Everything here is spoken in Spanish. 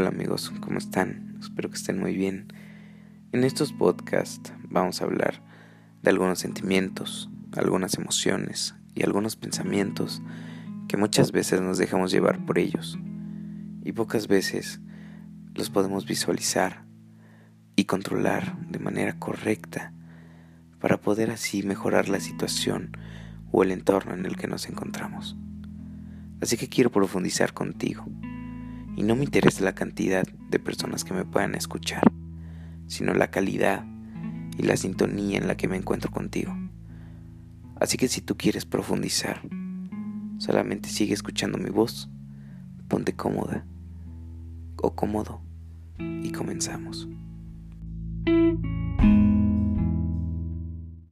Hola amigos, ¿cómo están? Espero que estén muy bien. En estos podcasts vamos a hablar de algunos sentimientos, algunas emociones y algunos pensamientos que muchas veces nos dejamos llevar por ellos y pocas veces los podemos visualizar y controlar de manera correcta para poder así mejorar la situación o el entorno en el que nos encontramos. Así que quiero profundizar contigo y no me interesa la cantidad de personas que me puedan escuchar, sino la calidad y la sintonía en la que me encuentro contigo. Así que si tú quieres profundizar, solamente sigue escuchando mi voz, ponte cómoda o cómodo y comenzamos.